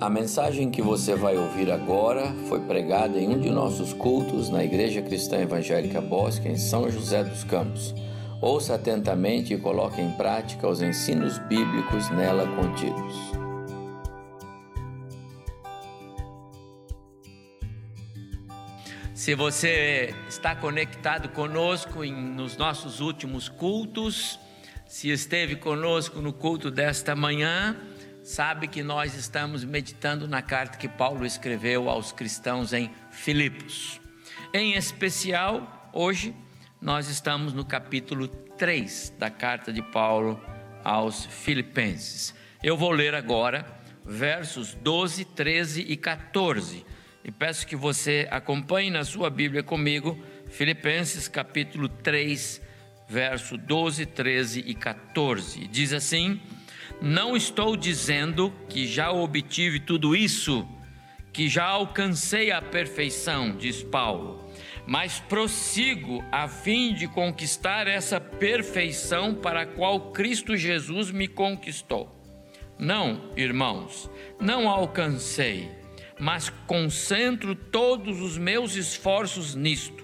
A mensagem que você vai ouvir agora foi pregada em um de nossos cultos na Igreja Cristã Evangélica Bosque, em São José dos Campos. Ouça atentamente e coloque em prática os ensinos bíblicos nela contidos. Se você está conectado conosco em, nos nossos últimos cultos, se esteve conosco no culto desta manhã, sabe que nós estamos meditando na carta que Paulo escreveu aos cristãos em Filipos. Em especial, hoje, nós estamos no capítulo 3 da carta de Paulo aos Filipenses. Eu vou ler agora versos 12, 13 e 14 e peço que você acompanhe na sua Bíblia comigo, Filipenses capítulo 3, verso 12, 13 e 14. Diz assim: não estou dizendo que já obtive tudo isso, que já alcancei a perfeição, diz Paulo, mas prossigo a fim de conquistar essa perfeição para a qual Cristo Jesus me conquistou. Não, irmãos, não alcancei, mas concentro todos os meus esforços nisto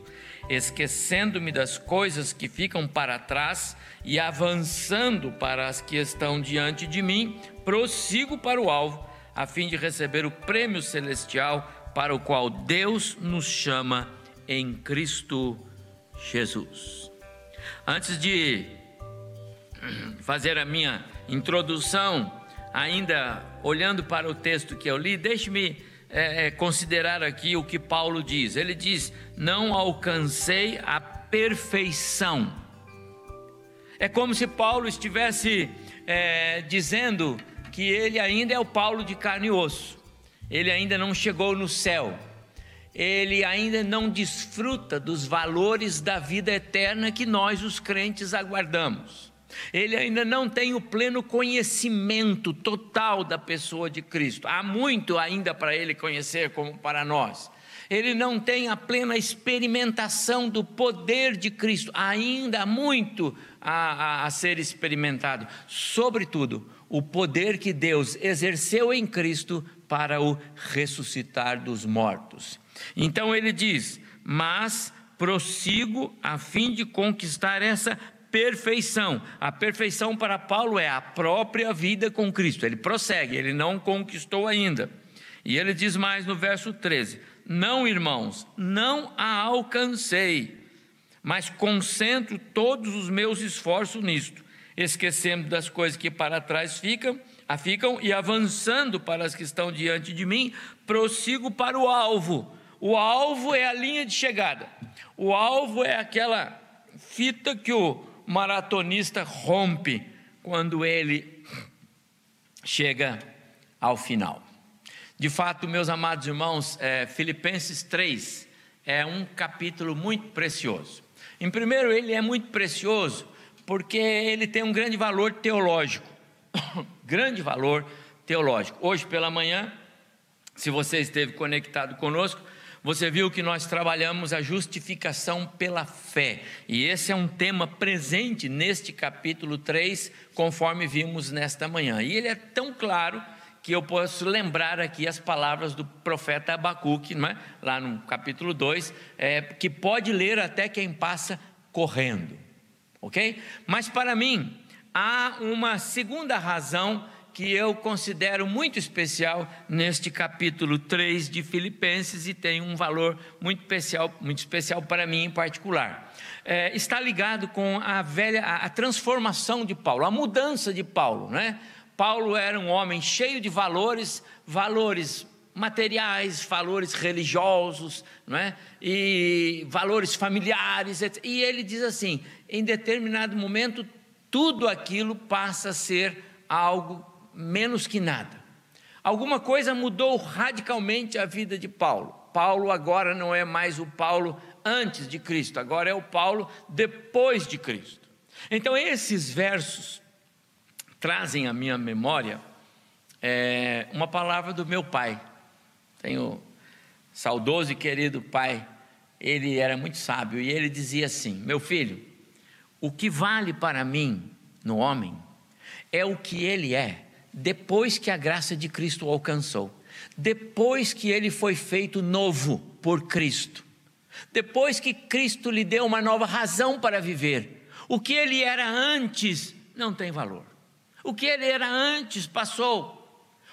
esquecendo-me das coisas que ficam para trás e avançando para as que estão diante de mim, prossigo para o alvo, a fim de receber o prêmio celestial para o qual Deus nos chama em Cristo Jesus. Antes de fazer a minha introdução, ainda olhando para o texto que eu li, deixe-me é, é, considerar aqui o que Paulo diz. Ele diz: Não alcancei a perfeição. É como se Paulo estivesse é, dizendo que ele ainda é o Paulo de carne e osso, ele ainda não chegou no céu, ele ainda não desfruta dos valores da vida eterna que nós, os crentes, aguardamos. Ele ainda não tem o pleno conhecimento total da pessoa de Cristo. Há muito ainda para ele conhecer, como para nós. Ele não tem a plena experimentação do poder de Cristo. Ainda há muito a, a, a ser experimentado. Sobretudo, o poder que Deus exerceu em Cristo para o ressuscitar dos mortos. Então ele diz: Mas prossigo a fim de conquistar essa perfeição. A perfeição para Paulo é a própria vida com Cristo. Ele prossegue, ele não conquistou ainda. E ele diz mais no verso 13: Não, irmãos, não a alcancei, mas concentro todos os meus esforços nisto, esquecendo das coisas que para trás ficam, ficam e avançando para as que estão diante de mim, prossigo para o alvo. O alvo é a linha de chegada. O alvo é aquela fita que o maratonista rompe quando ele chega ao final. De fato, meus amados irmãos, é, Filipenses 3 é um capítulo muito precioso. Em primeiro, ele é muito precioso porque ele tem um grande valor teológico. grande valor teológico. Hoje pela manhã, se você esteve conectado conosco, você viu que nós trabalhamos a justificação pela fé, e esse é um tema presente neste capítulo 3, conforme vimos nesta manhã. E ele é tão claro que eu posso lembrar aqui as palavras do profeta Abacuque, é? lá no capítulo 2, é, que pode ler até quem passa correndo, ok? Mas para mim, há uma segunda razão que eu considero muito especial neste capítulo 3 de Filipenses e tem um valor muito especial, muito especial para mim em particular. É, está ligado com a velha, a, a, transformação de Paulo, a mudança de Paulo, né? Paulo era um homem cheio de valores, valores materiais, valores religiosos, não é? E valores familiares, etc. e ele diz assim: em determinado momento tudo aquilo passa a ser algo menos que nada. Alguma coisa mudou radicalmente a vida de Paulo. Paulo agora não é mais o Paulo antes de Cristo, agora é o Paulo depois de Cristo. Então, esses versos trazem à minha memória é, uma palavra do meu pai. Tenho saudoso e querido pai, ele era muito sábio e ele dizia assim: Meu filho, o que vale para mim no homem é o que ele é depois que a graça de Cristo o alcançou. depois que ele foi feito novo por Cristo, depois que Cristo lhe deu uma nova razão para viver, o que ele era antes não tem valor. O que ele era antes passou.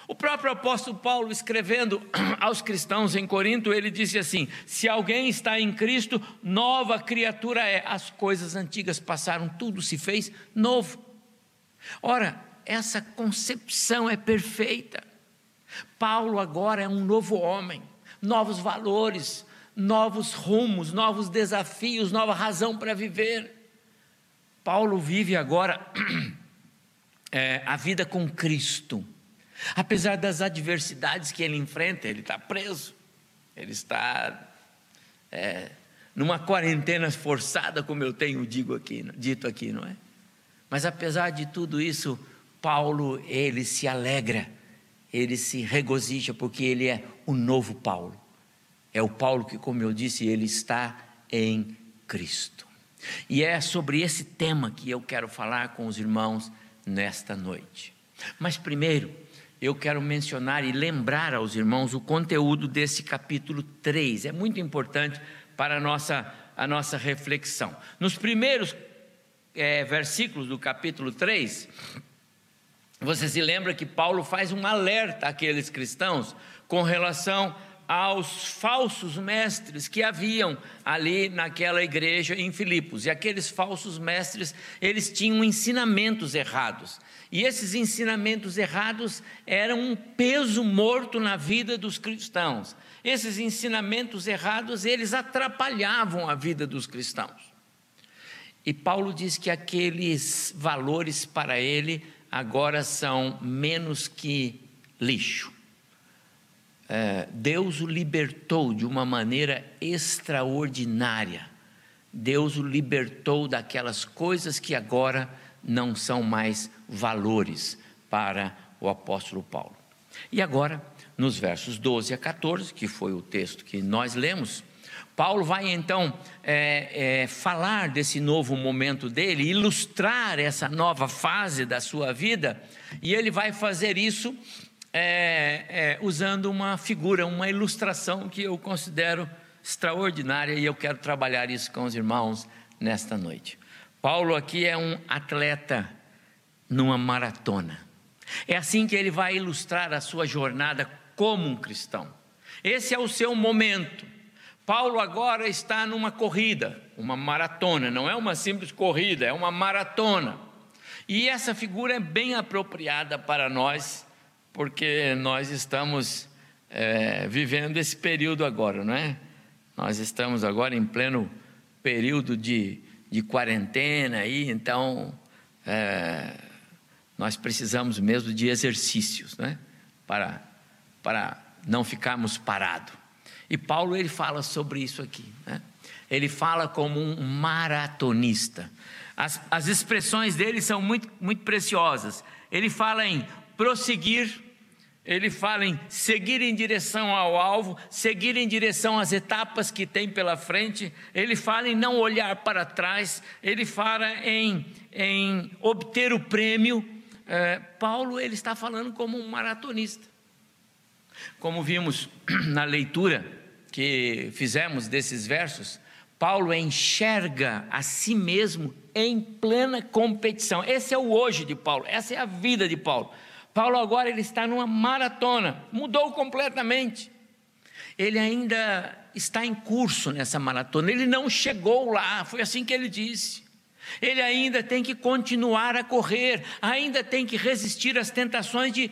O próprio apóstolo Paulo, escrevendo aos cristãos em Corinto, ele disse assim: Se alguém está em Cristo, nova criatura é. As coisas antigas passaram, tudo se fez novo. Ora, essa concepção é perfeita. Paulo agora é um novo homem, novos valores, novos rumos, novos desafios, nova razão para viver. Paulo vive agora é, a vida com Cristo Apesar das adversidades que ele enfrenta, ele está preso, ele está é, numa quarentena forçada, como eu tenho digo aqui, dito aqui, não é? Mas apesar de tudo isso, Paulo, ele se alegra, ele se regozija, porque ele é o novo Paulo. É o Paulo que, como eu disse, ele está em Cristo. E é sobre esse tema que eu quero falar com os irmãos nesta noite. Mas primeiro, eu quero mencionar e lembrar aos irmãos o conteúdo desse capítulo 3. É muito importante para a nossa, a nossa reflexão. Nos primeiros é, versículos do capítulo 3, você se lembra que Paulo faz um alerta àqueles cristãos com relação aos falsos mestres que haviam ali naquela igreja em Filipos. E aqueles falsos mestres, eles tinham ensinamentos errados. E esses ensinamentos errados eram um peso morto na vida dos cristãos. Esses ensinamentos errados, eles atrapalhavam a vida dos cristãos. E Paulo diz que aqueles valores para ele agora são menos que lixo é, Deus o libertou de uma maneira extraordinária. Deus o libertou daquelas coisas que agora não são mais valores para o apóstolo Paulo. E agora, nos versos 12 a 14, que foi o texto que nós lemos, Paulo vai então é, é, falar desse novo momento dele, ilustrar essa nova fase da sua vida, e ele vai fazer isso é, é, usando uma figura, uma ilustração que eu considero extraordinária e eu quero trabalhar isso com os irmãos nesta noite. Paulo aqui é um atleta numa maratona. É assim que ele vai ilustrar a sua jornada como um cristão. Esse é o seu momento. Paulo agora está numa corrida, uma maratona, não é uma simples corrida, é uma maratona. E essa figura é bem apropriada para nós porque nós estamos é, vivendo esse período agora, não é? Nós estamos agora em pleno período de, de quarentena aí, então é, nós precisamos mesmo de exercícios, né? Para, para não ficarmos parados. E Paulo ele fala sobre isso aqui, né? Ele fala como um maratonista. As, as expressões dele são muito, muito preciosas. Ele fala em prosseguir ele fala em seguir em direção ao alvo, seguir em direção às etapas que tem pela frente, ele fala em não olhar para trás, ele fala em, em obter o prêmio. É, Paulo ele está falando como um maratonista. Como vimos na leitura que fizemos desses versos, Paulo enxerga a si mesmo em plena competição. Esse é o hoje de Paulo, essa é a vida de Paulo. Paulo agora ele está numa maratona, mudou completamente. Ele ainda está em curso nessa maratona, ele não chegou lá, foi assim que ele disse. Ele ainda tem que continuar a correr, ainda tem que resistir às tentações de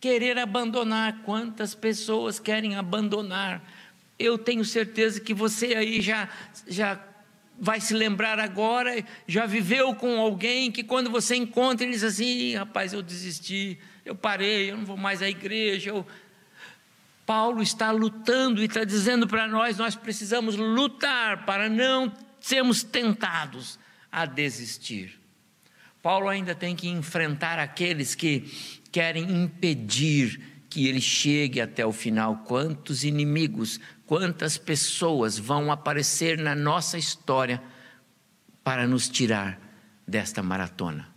querer abandonar. Quantas pessoas querem abandonar? Eu tenho certeza que você aí já, já vai se lembrar agora, já viveu com alguém que quando você encontra, ele diz assim: rapaz, eu desisti, eu parei, eu não vou mais à igreja. Eu... Paulo está lutando e está dizendo para nós: nós precisamos lutar para não sermos tentados a desistir. Paulo ainda tem que enfrentar aqueles que querem impedir que ele chegue até o final. Quantos inimigos, quantas pessoas vão aparecer na nossa história para nos tirar desta maratona?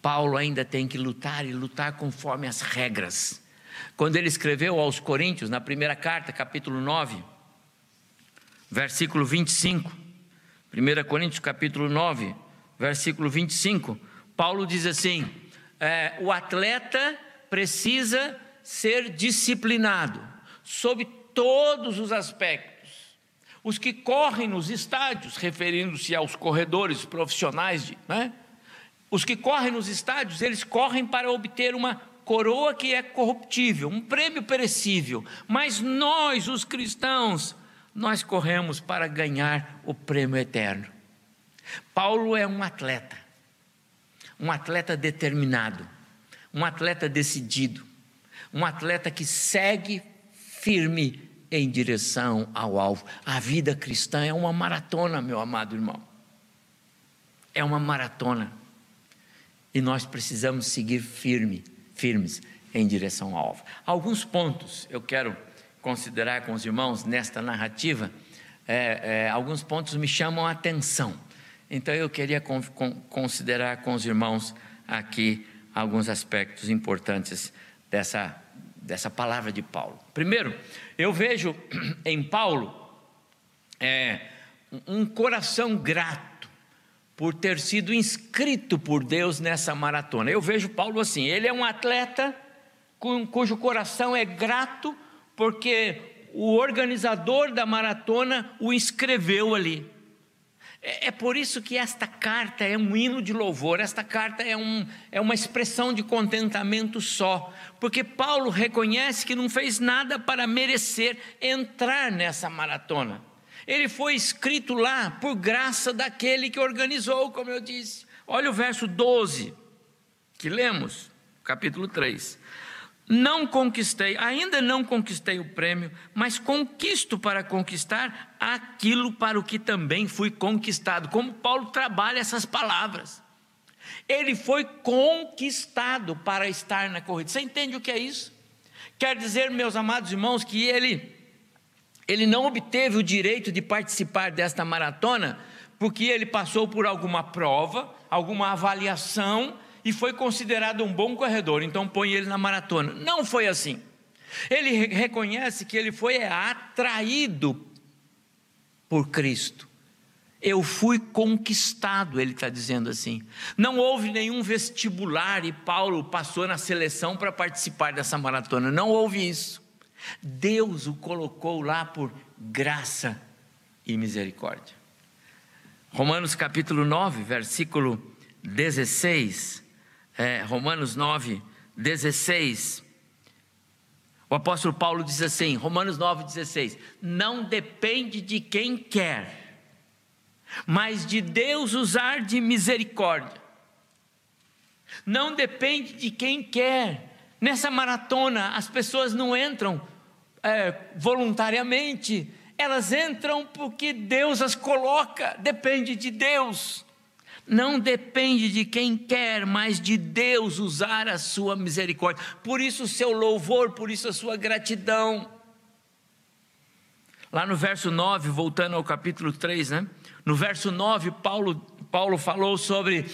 Paulo ainda tem que lutar e lutar conforme as regras. Quando ele escreveu aos Coríntios, na primeira carta, capítulo 9, versículo 25. 1 Coríntios, capítulo 9, versículo 25. Paulo diz assim: é, o atleta precisa ser disciplinado sob todos os aspectos. Os que correm nos estádios, referindo-se aos corredores profissionais, de, né? os que correm nos estádios, eles correm para obter uma coroa que é corruptível, um prêmio perecível. Mas nós, os cristãos, nós corremos para ganhar o prêmio eterno. Paulo é um atleta, um atleta determinado, um atleta decidido, um atleta que segue firme em direção ao alvo. A vida cristã é uma maratona, meu amado irmão. É uma maratona. E nós precisamos seguir firme, firmes em direção ao alvo. Alguns pontos eu quero considerar com os irmãos nesta narrativa, é, é, alguns pontos me chamam a atenção. Então eu queria con con considerar com os irmãos aqui alguns aspectos importantes dessa, dessa palavra de Paulo. Primeiro, eu vejo em Paulo é, um coração grato por ter sido inscrito por Deus nessa maratona. Eu vejo Paulo assim: ele é um atleta cujo coração é grato porque o organizador da maratona o inscreveu ali. É, é, por isso que esta carta é um hino de louvor, esta carta é, um, é uma expressão de contentamento só, porque Paulo reconhece que não fez nada para merecer entrar nessa maratona. Ele foi escrito lá por graça daquele que organizou, como eu disse. Olha o verso 12, que lemos, capítulo 3 não conquistei, ainda não conquistei o prêmio, mas conquisto para conquistar aquilo para o que também fui conquistado. Como Paulo trabalha essas palavras. Ele foi conquistado para estar na corrida. Você entende o que é isso? Quer dizer, meus amados irmãos, que ele ele não obteve o direito de participar desta maratona porque ele passou por alguma prova, alguma avaliação e foi considerado um bom corredor, então põe ele na maratona. Não foi assim. Ele reconhece que ele foi atraído por Cristo. Eu fui conquistado, ele está dizendo assim. Não houve nenhum vestibular e Paulo passou na seleção para participar dessa maratona. Não houve isso. Deus o colocou lá por graça e misericórdia. Romanos capítulo 9, versículo 16 é, Romanos 9, 16. O apóstolo Paulo diz assim, Romanos 9, 16: Não depende de quem quer, mas de Deus usar de misericórdia. Não depende de quem quer. Nessa maratona, as pessoas não entram é, voluntariamente, elas entram porque Deus as coloca, depende de Deus não depende de quem quer, mas de Deus usar a sua misericórdia. Por isso o seu louvor, por isso a sua gratidão. Lá no verso 9, voltando ao capítulo 3, né? No verso 9, Paulo, Paulo falou sobre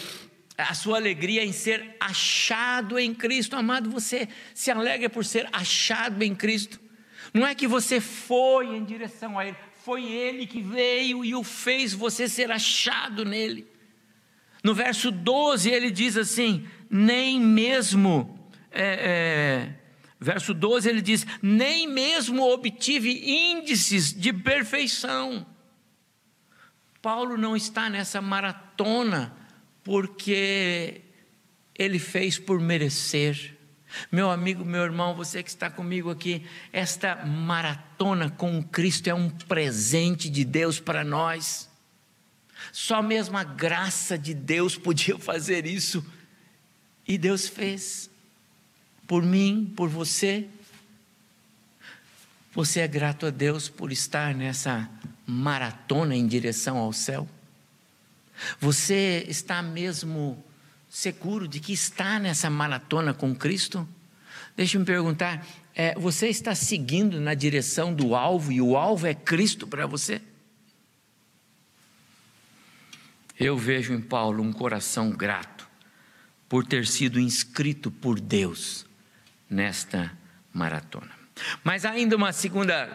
a sua alegria em ser achado em Cristo. Amado, você se alegra por ser achado em Cristo. Não é que você foi em direção a Ele, foi Ele que veio e o fez você ser achado nele. No verso 12 ele diz assim: nem mesmo, é, é, verso 12 ele diz: nem mesmo obtive índices de perfeição. Paulo não está nessa maratona porque ele fez por merecer. Meu amigo, meu irmão, você que está comigo aqui, esta maratona com Cristo é um presente de Deus para nós. Só mesmo a graça de Deus podia fazer isso. E Deus fez. Por mim, por você. Você é grato a Deus por estar nessa maratona em direção ao céu? Você está mesmo seguro de que está nessa maratona com Cristo? Deixa me perguntar, é, você está seguindo na direção do alvo e o alvo é Cristo para você? Eu vejo em Paulo um coração grato por ter sido inscrito por Deus nesta maratona. Mas ainda uma segunda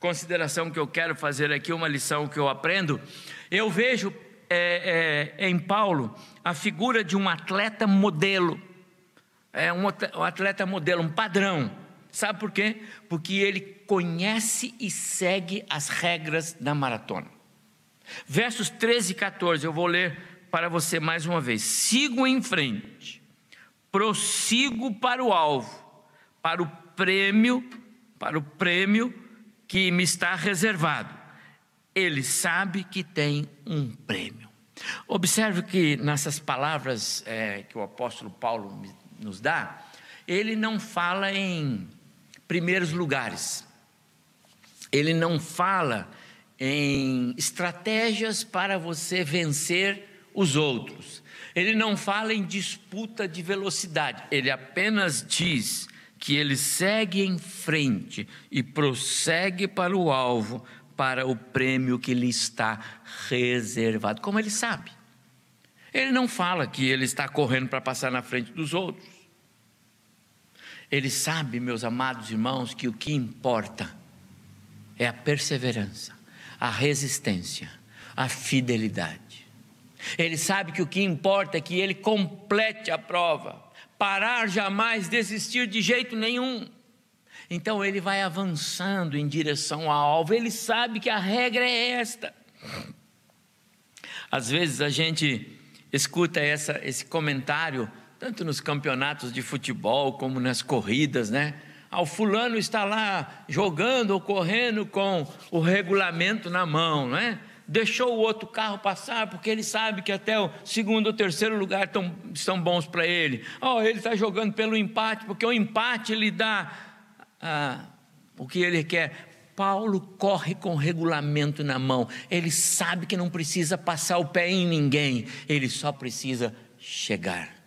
consideração que eu quero fazer aqui, uma lição que eu aprendo. Eu vejo é, é, em Paulo a figura de um atleta modelo. É um atleta modelo, um padrão. Sabe por quê? Porque ele conhece e segue as regras da maratona. Versos 13 e 14, eu vou ler para você mais uma vez. Sigo em frente, prossigo para o alvo, para o prêmio, para o prêmio que me está reservado. Ele sabe que tem um prêmio. Observe que nessas palavras é, que o apóstolo Paulo nos dá, ele não fala em primeiros lugares, ele não fala em estratégias para você vencer os outros, ele não fala em disputa de velocidade, ele apenas diz que ele segue em frente e prossegue para o alvo, para o prêmio que lhe está reservado. Como ele sabe? Ele não fala que ele está correndo para passar na frente dos outros. Ele sabe, meus amados irmãos, que o que importa é a perseverança, a resistência, a fidelidade. Ele sabe que o que importa é que ele complete a prova parar jamais, desistir de jeito nenhum. Então ele vai avançando em direção ao alvo, ele sabe que a regra é esta. Às vezes a gente escuta essa, esse comentário, tanto nos campeonatos de futebol como nas corridas, né? Ah, o fulano está lá jogando ou correndo com o regulamento na mão, não é? deixou o outro carro passar porque ele sabe que até o segundo ou terceiro lugar tão, estão bons para ele. Oh, ele está jogando pelo empate, porque o empate lhe dá ah, o que ele quer. Paulo corre com regulamento na mão. Ele sabe que não precisa passar o pé em ninguém, ele só precisa chegar.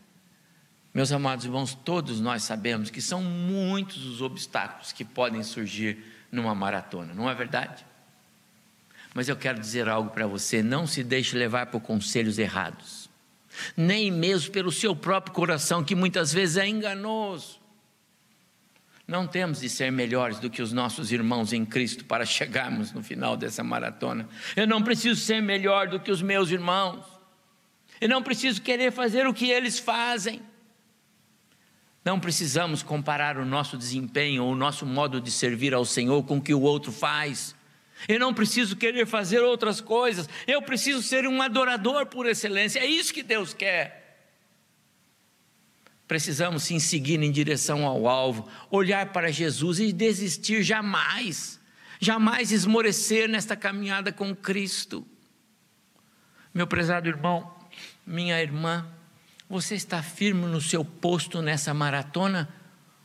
Meus amados irmãos, todos nós sabemos que são muitos os obstáculos que podem surgir numa maratona, não é verdade? Mas eu quero dizer algo para você: não se deixe levar por conselhos errados, nem mesmo pelo seu próprio coração, que muitas vezes é enganoso. Não temos de ser melhores do que os nossos irmãos em Cristo para chegarmos no final dessa maratona. Eu não preciso ser melhor do que os meus irmãos. Eu não preciso querer fazer o que eles fazem. Não precisamos comparar o nosso desempenho ou o nosso modo de servir ao Senhor com o que o outro faz. Eu não preciso querer fazer outras coisas, eu preciso ser um adorador por excelência, é isso que Deus quer. Precisamos sim seguir em direção ao alvo, olhar para Jesus e desistir jamais, jamais esmorecer nesta caminhada com Cristo. Meu prezado irmão, minha irmã, você está firme no seu posto nessa maratona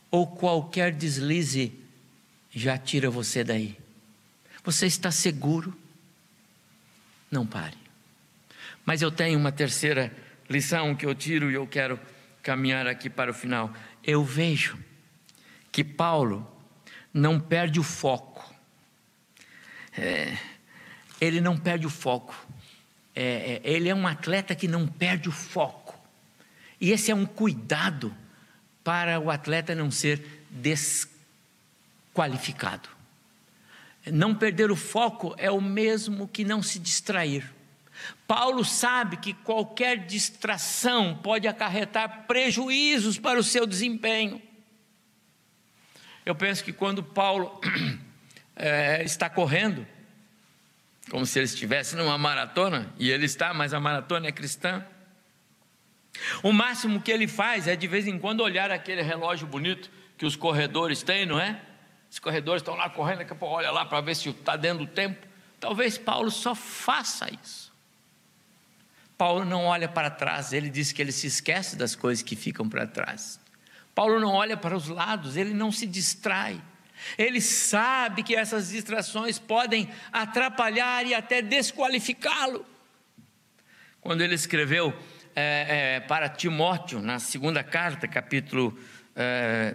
ou qualquer deslize já tira você daí? Você está seguro? Não pare. Mas eu tenho uma terceira lição que eu tiro e eu quero caminhar aqui para o final. Eu vejo que Paulo não perde o foco. É, ele não perde o foco. É, é, ele é um atleta que não perde o foco. E esse é um cuidado para o atleta não ser desqualificado. Não perder o foco é o mesmo que não se distrair. Paulo sabe que qualquer distração pode acarretar prejuízos para o seu desempenho. Eu penso que quando Paulo é, está correndo, como se ele estivesse numa maratona, e ele está, mas a maratona é cristã. O máximo que ele faz é de vez em quando olhar aquele relógio bonito que os corredores têm, não é? Os corredores estão lá correndo, daqui a pouco olha lá para ver se está dentro do tempo. Talvez Paulo só faça isso. Paulo não olha para trás, ele diz que ele se esquece das coisas que ficam para trás. Paulo não olha para os lados, ele não se distrai. Ele sabe que essas distrações podem atrapalhar e até desqualificá-lo. Quando ele escreveu é, é, para Timóteo, na segunda carta, capítulo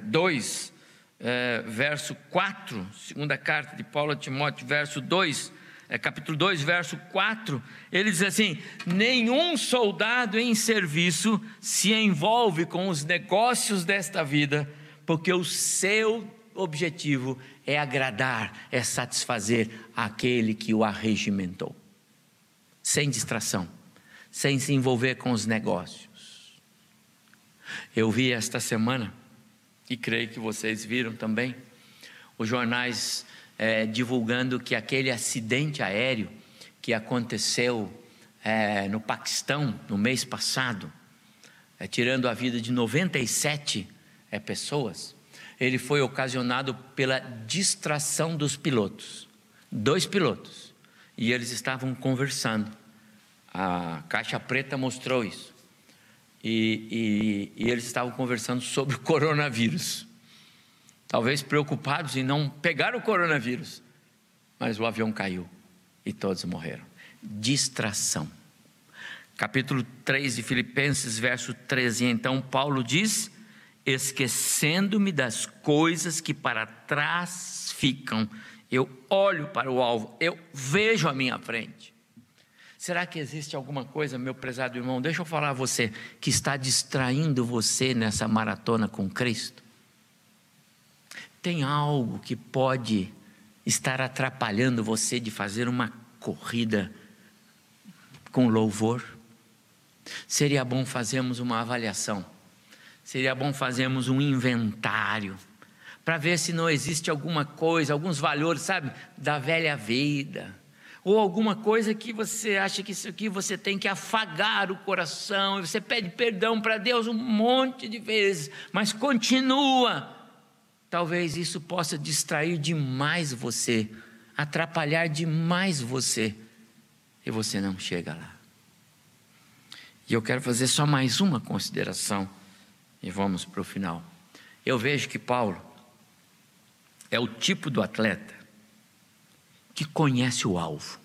2, é, é, verso 4, segunda carta de Paulo a Timóteo, verso 2, é, capítulo 2, verso 4, ele diz assim: Nenhum soldado em serviço se envolve com os negócios desta vida porque o seu objetivo é agradar, é satisfazer aquele que o arregimentou, sem distração, sem se envolver com os negócios. Eu vi esta semana, e creio que vocês viram também, os jornais é, divulgando que aquele acidente aéreo que aconteceu é, no Paquistão no mês passado, é, tirando a vida de 97 é, pessoas, ele foi ocasionado pela distração dos pilotos. Dois pilotos. E eles estavam conversando. A caixa preta mostrou isso. E, e, e eles estavam conversando sobre o coronavírus. Talvez preocupados em não pegar o coronavírus. Mas o avião caiu e todos morreram. Distração. Capítulo 3 de Filipenses, verso 13. Então, Paulo diz esquecendo-me das coisas que para trás ficam, eu olho para o alvo, eu vejo a minha frente. Será que existe alguma coisa, meu prezado irmão? Deixa eu falar a você que está distraindo você nessa maratona com Cristo. Tem algo que pode estar atrapalhando você de fazer uma corrida com louvor? Seria bom fazermos uma avaliação seria bom fazermos um inventário para ver se não existe alguma coisa, alguns valores, sabe, da velha vida, ou alguma coisa que você acha que isso aqui você tem que afagar o coração, e você pede perdão para Deus um monte de vezes, mas continua. Talvez isso possa distrair demais você, atrapalhar demais você, e você não chega lá. E eu quero fazer só mais uma consideração e vamos para o final. Eu vejo que Paulo é o tipo do atleta que conhece o alvo.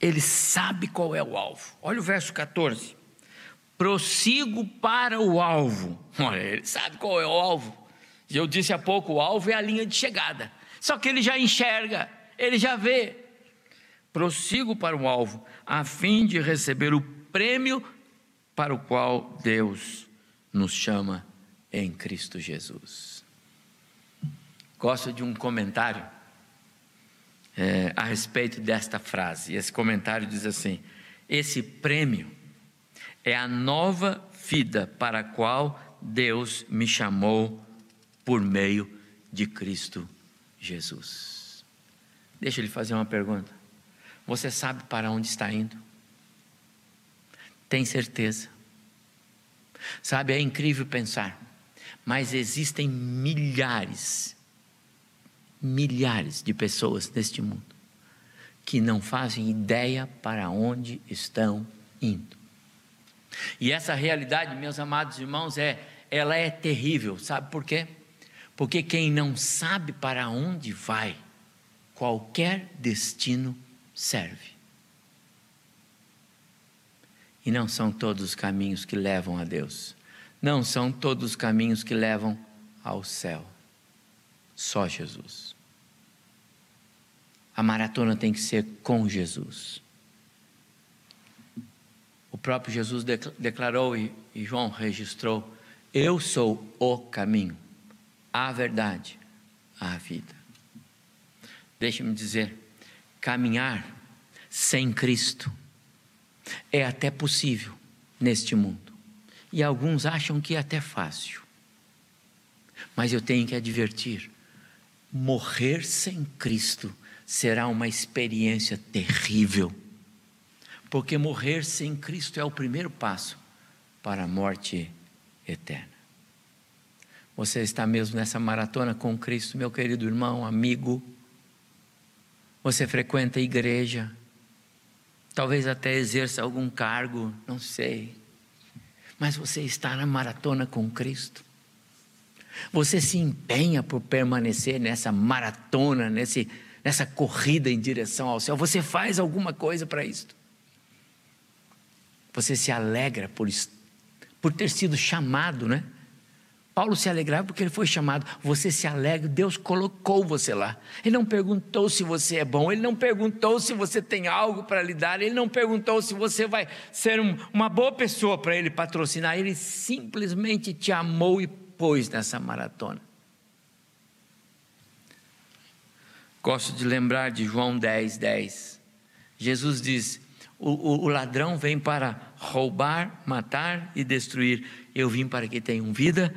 Ele sabe qual é o alvo. Olha o verso 14. Prossigo para o alvo. Olha, ele sabe qual é o alvo. E eu disse há pouco: o alvo é a linha de chegada. Só que ele já enxerga, ele já vê. Prossigo para o alvo, a fim de receber o prêmio para o qual Deus nos chama em Cristo Jesus. Gosto de um comentário é, a respeito desta frase. Esse comentário diz assim: Esse prêmio é a nova vida para a qual Deus me chamou por meio de Cristo Jesus. Deixa eu lhe fazer uma pergunta. Você sabe para onde está indo? Tem certeza? Sabe, é incrível pensar, mas existem milhares, milhares de pessoas neste mundo que não fazem ideia para onde estão indo. E essa realidade, meus amados irmãos, é ela é terrível, sabe por quê? Porque quem não sabe para onde vai, qualquer destino serve. E não são todos os caminhos que levam a Deus. Não são todos os caminhos que levam ao céu. Só Jesus. A maratona tem que ser com Jesus. O próprio Jesus declarou e, João registrou: Eu sou o caminho, a verdade, a vida. Deixe-me dizer: caminhar sem Cristo é até possível neste mundo. E alguns acham que é até fácil. Mas eu tenho que advertir: morrer sem Cristo será uma experiência terrível. Porque morrer sem Cristo é o primeiro passo para a morte eterna. Você está mesmo nessa maratona com Cristo, meu querido irmão, amigo? Você frequenta a igreja? talvez até exerça algum cargo, não sei. Mas você está na maratona com Cristo. Você se empenha por permanecer nessa maratona, nesse, nessa corrida em direção ao céu. Você faz alguma coisa para isso. Você se alegra por, por ter sido chamado, né? Paulo se alegrava porque ele foi chamado. Você se alegra, Deus colocou você lá. Ele não perguntou se você é bom, ele não perguntou se você tem algo para lhe dar, ele não perguntou se você vai ser um, uma boa pessoa para ele patrocinar. Ele simplesmente te amou e pôs nessa maratona. Gosto de lembrar de João 10, 10. Jesus diz: o, o, o, ladrão vem para roubar, matar e destruir. Eu vim para que tenham vida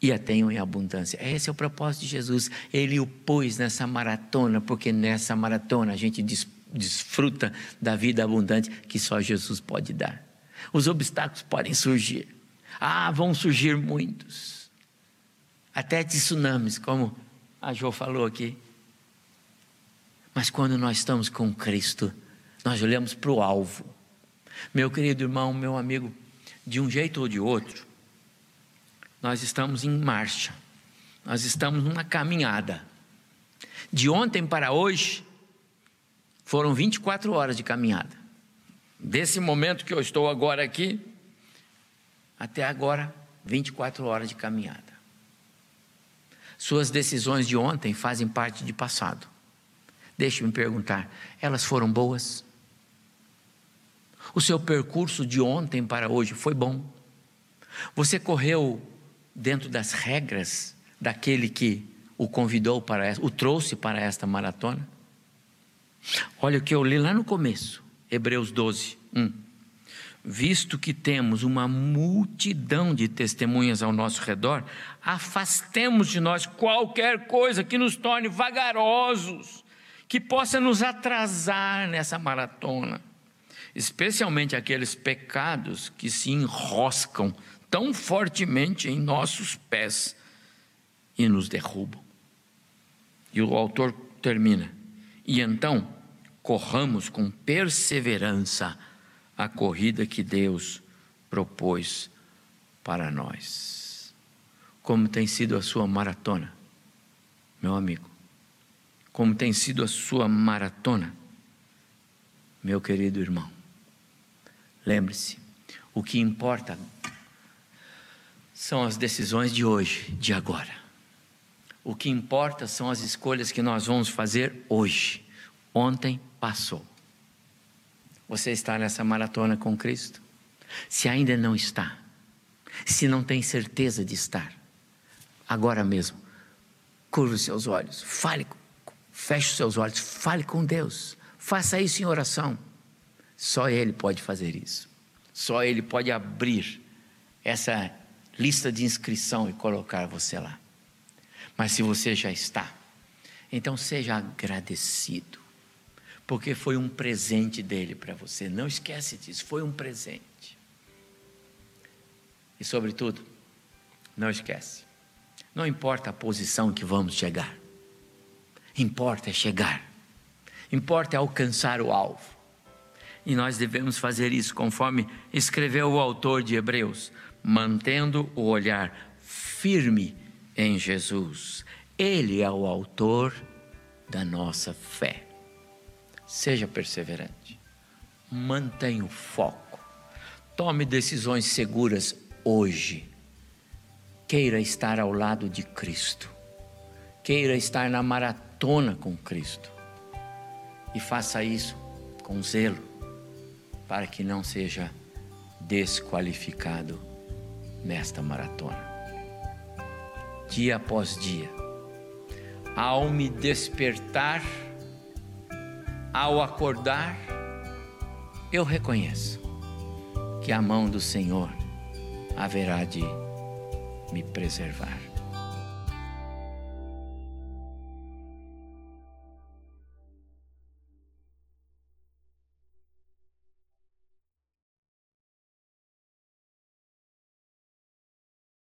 e a tenham em abundância. Esse é o propósito de Jesus. Ele o pôs nessa maratona, porque nessa maratona a gente desfruta da vida abundante que só Jesus pode dar. Os obstáculos podem surgir. Ah, vão surgir muitos. Até tsunamis, como a Jo falou aqui. Mas quando nós estamos com Cristo, nós olhamos para o alvo. Meu querido irmão, meu amigo, de um jeito ou de outro, nós estamos em marcha, nós estamos numa caminhada. De ontem para hoje, foram 24 horas de caminhada. Desse momento que eu estou agora aqui, até agora, 24 horas de caminhada. Suas decisões de ontem fazem parte de passado. Deixe-me perguntar: elas foram boas? O seu percurso de ontem para hoje foi bom? Você correu dentro das regras daquele que o convidou para o trouxe para esta maratona? Olha o que eu li lá no começo, Hebreus 12, 1. Visto que temos uma multidão de testemunhas ao nosso redor, afastemos de nós qualquer coisa que nos torne vagarosos que possa nos atrasar nessa maratona, especialmente aqueles pecados que se enroscam tão fortemente em nossos pés e nos derrubam. E o autor termina: E então corramos com perseverança a corrida que Deus propôs para nós. Como tem sido a sua maratona, meu amigo? como tem sido a sua maratona, meu querido irmão. Lembre-se, o que importa são as decisões de hoje, de agora. O que importa são as escolhas que nós vamos fazer hoje. Ontem passou. Você está nessa maratona com Cristo? Se ainda não está, se não tem certeza de estar, agora mesmo, curve os seus olhos, fale Feche os seus olhos, fale com Deus. Faça isso em oração. Só Ele pode fazer isso. Só Ele pode abrir essa lista de inscrição e colocar você lá. Mas se você já está, então seja agradecido, porque foi um presente dele para você. Não esquece disso, foi um presente. E sobretudo, não esquece. Não importa a posição que vamos chegar. Importa é chegar, importa é alcançar o alvo. E nós devemos fazer isso conforme escreveu o autor de Hebreus, mantendo o olhar firme em Jesus. Ele é o autor da nossa fé. Seja perseverante, mantenha o foco, tome decisões seguras hoje. Queira estar ao lado de Cristo, queira estar na maratona com Cristo. E faça isso com zelo, para que não seja desqualificado nesta maratona. Dia após dia, ao me despertar, ao acordar, eu reconheço que a mão do Senhor haverá de me preservar.